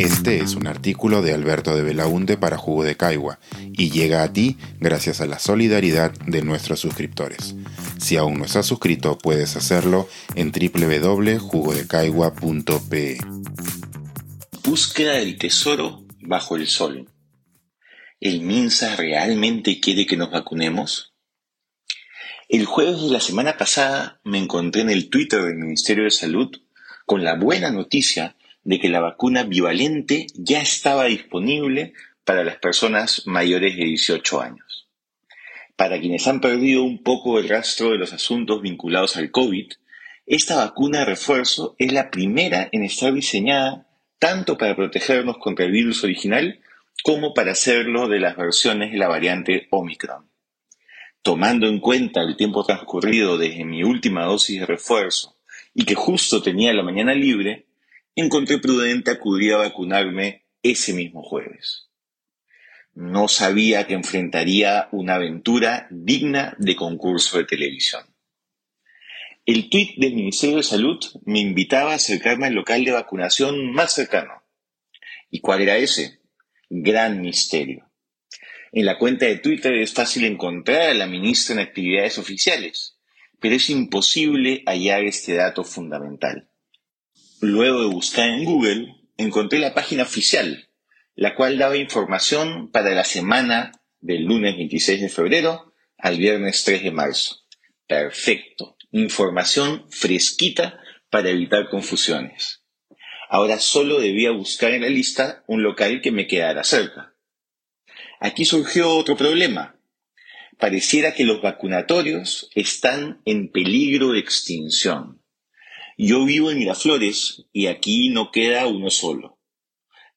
Este es un artículo de Alberto de Belaunte para Jugo de Caigua y llega a ti gracias a la solidaridad de nuestros suscriptores. Si aún no estás suscrito, puedes hacerlo en www.jugodecaigua.pe. Búsqueda del tesoro bajo el sol. ¿El MINSA realmente quiere que nos vacunemos? El jueves de la semana pasada me encontré en el Twitter del Ministerio de Salud con la buena noticia de que la vacuna bivalente ya estaba disponible para las personas mayores de 18 años. Para quienes han perdido un poco el rastro de los asuntos vinculados al COVID, esta vacuna de refuerzo es la primera en estar diseñada tanto para protegernos contra el virus original como para hacerlo de las versiones de la variante Omicron. Tomando en cuenta el tiempo transcurrido desde mi última dosis de refuerzo y que justo tenía la mañana libre, encontré prudente acudir a vacunarme ese mismo jueves. No sabía que enfrentaría una aventura digna de concurso de televisión. El tuit del Ministerio de Salud me invitaba a acercarme al local de vacunación más cercano. ¿Y cuál era ese? Gran misterio. En la cuenta de Twitter es fácil encontrar a la ministra en actividades oficiales, pero es imposible hallar este dato fundamental. Luego de buscar en Google, encontré la página oficial, la cual daba información para la semana del lunes 26 de febrero al viernes 3 de marzo. Perfecto. Información fresquita para evitar confusiones. Ahora solo debía buscar en la lista un local que me quedara cerca. Aquí surgió otro problema. Pareciera que los vacunatorios están en peligro de extinción. Yo vivo en Miraflores y aquí no queda uno solo.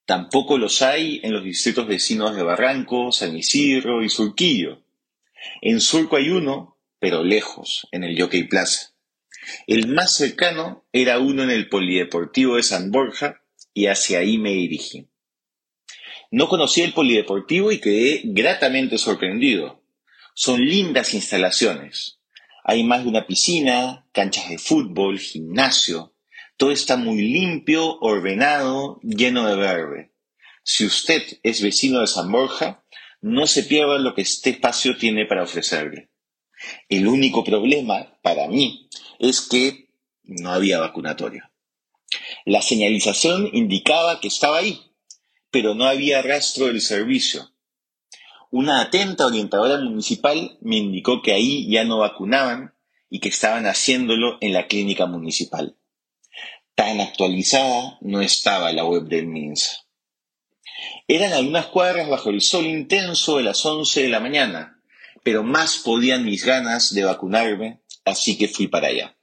Tampoco los hay en los distritos vecinos de Barranco, San Isidro y Surquillo. En Surco hay uno, pero lejos, en el Jockey Plaza. El más cercano era uno en el Polideportivo de San Borja y hacia ahí me dirigí. No conocí el Polideportivo y quedé gratamente sorprendido. Son lindas instalaciones, hay más de una piscina, canchas de fútbol, gimnasio. Todo está muy limpio, ordenado, lleno de verde. Si usted es vecino de San Borja, no se pierda lo que este espacio tiene para ofrecerle. El único problema, para mí, es que no había vacunatorio. La señalización indicaba que estaba ahí, pero no había rastro del servicio. Una atenta orientadora municipal me indicó que ahí ya no vacunaban y que estaban haciéndolo en la clínica municipal. Tan actualizada no estaba la web del MINSA. Eran algunas cuadras bajo el sol intenso de las once de la mañana, pero más podían mis ganas de vacunarme, así que fui para allá.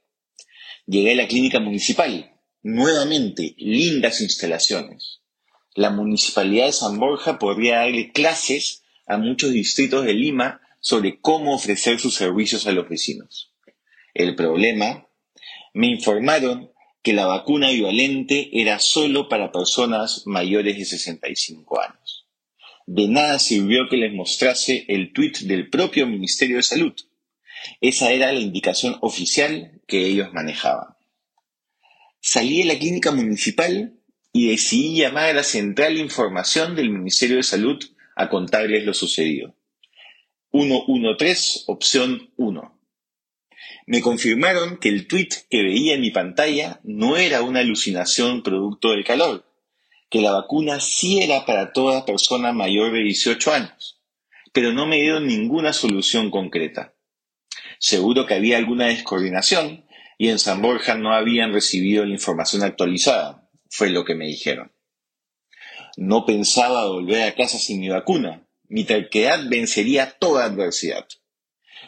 Llegué a la clínica municipal, nuevamente lindas instalaciones. La municipalidad de San Borja podría darle clases a muchos distritos de Lima sobre cómo ofrecer sus servicios a los vecinos. El problema, me informaron que la vacuna bivalente era solo para personas mayores de 65 años. De nada sirvió que les mostrase el tuit del propio Ministerio de Salud. Esa era la indicación oficial que ellos manejaban. Salí de la clínica municipal y decidí llamar a la central de información del Ministerio de Salud a contarles lo sucedido. 113, opción 1. Me confirmaron que el tweet que veía en mi pantalla no era una alucinación producto del calor, que la vacuna sí era para toda persona mayor de 18 años, pero no me dieron ninguna solución concreta. Seguro que había alguna descoordinación y en San Borja no habían recibido la información actualizada, fue lo que me dijeron. No pensaba volver a casa sin mi vacuna. Mi terquedad vencería toda adversidad.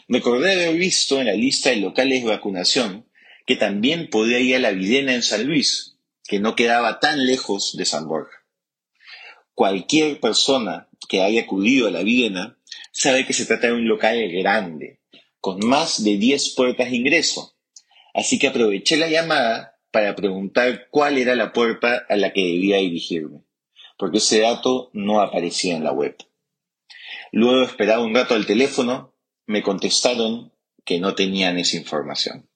Me acordé de haber visto en la lista de locales de vacunación que también podía ir a la Videna en San Luis, que no quedaba tan lejos de San Borja. Cualquier persona que haya acudido a la Videna sabe que se trata de un local grande, con más de 10 puertas de ingreso. Así que aproveché la llamada para preguntar cuál era la puerta a la que debía dirigirme porque ese dato no aparecía en la web. Luego de esperar un rato al teléfono, me contestaron que no tenían esa información.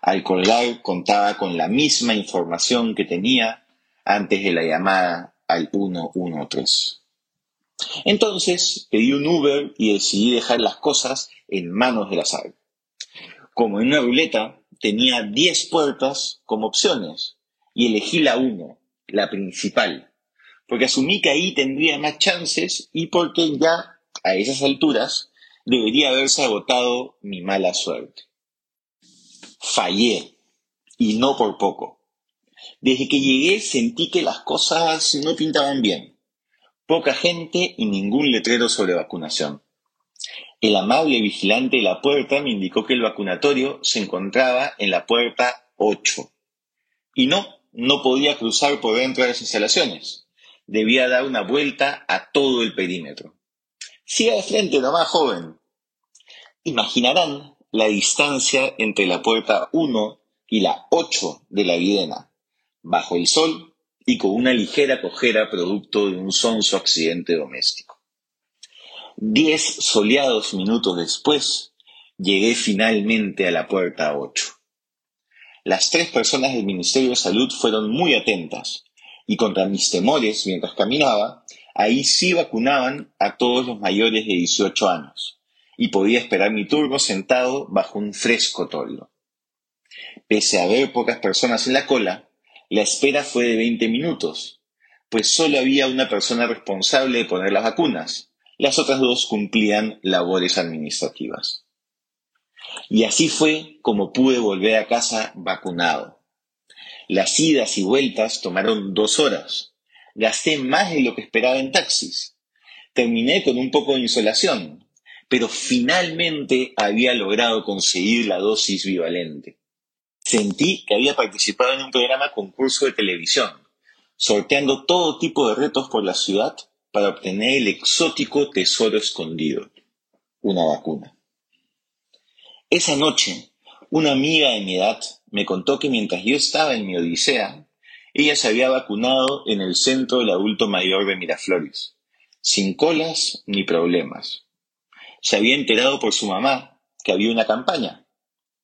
Al colgar contaba con la misma información que tenía antes de la llamada al 113. Entonces pedí un Uber y decidí dejar las cosas en manos del azar. Como en una ruleta tenía 10 puertas como opciones y elegí la 1, la principal, porque asumí que ahí tendría más chances y porque ya a esas alturas debería haberse agotado mi mala suerte. Fallé, y no por poco. Desde que llegué sentí que las cosas no pintaban bien. Poca gente y ningún letrero sobre vacunación. El amable vigilante de la puerta me indicó que el vacunatorio se encontraba en la puerta 8. Y no, no podía cruzar por dentro de las instalaciones. Debía dar una vuelta a todo el perímetro. Siga de frente nomás, joven. Imaginarán la distancia entre la puerta 1 y la 8 de la Videna, bajo el sol y con una ligera cojera producto de un sonso accidente doméstico. Diez soleados minutos después, llegué finalmente a la puerta 8. Las tres personas del Ministerio de Salud fueron muy atentas y contra mis temores mientras caminaba, ahí sí vacunaban a todos los mayores de 18 años y podía esperar mi turno sentado bajo un fresco toldo. Pese a haber pocas personas en la cola, la espera fue de 20 minutos, pues solo había una persona responsable de poner las vacunas. Las otras dos cumplían labores administrativas. Y así fue como pude volver a casa vacunado. Las idas y vueltas tomaron dos horas. Gasté más de lo que esperaba en taxis. Terminé con un poco de insolación, pero finalmente había logrado conseguir la dosis bivalente. Sentí que había participado en un programa concurso de televisión, sorteando todo tipo de retos por la ciudad para obtener el exótico tesoro escondido, una vacuna. Esa noche, una amiga de mi edad me contó que mientras yo estaba en mi odisea, ella se había vacunado en el centro del adulto mayor de Miraflores, sin colas ni problemas. Se había enterado por su mamá que había una campaña.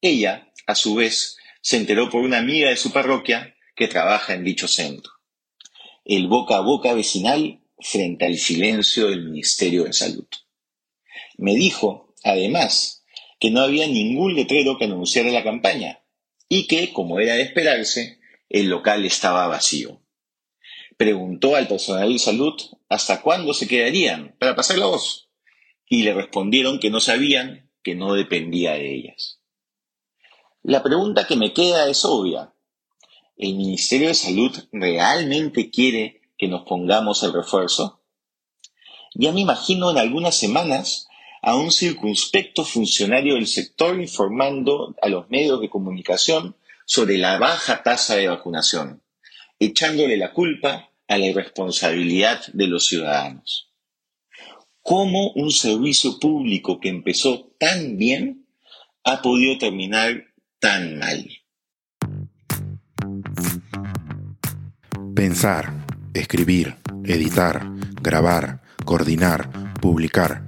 Ella, a su vez, se enteró por una amiga de su parroquia que trabaja en dicho centro. El boca a boca vecinal frente al silencio del Ministerio de Salud. Me dijo, además, que no había ningún letrero que anunciara la campaña y que, como era de esperarse, el local estaba vacío. Preguntó al personal de salud hasta cuándo se quedarían para pasar la voz y le respondieron que no sabían, que no dependía de ellas. La pregunta que me queda es obvia. ¿El Ministerio de Salud realmente quiere que nos pongamos el refuerzo? Ya me imagino en algunas semanas a un circunspecto funcionario del sector informando a los medios de comunicación sobre la baja tasa de vacunación, echándole la culpa a la irresponsabilidad de los ciudadanos. ¿Cómo un servicio público que empezó tan bien ha podido terminar tan mal. Pensar, escribir, editar, grabar, coordinar, publicar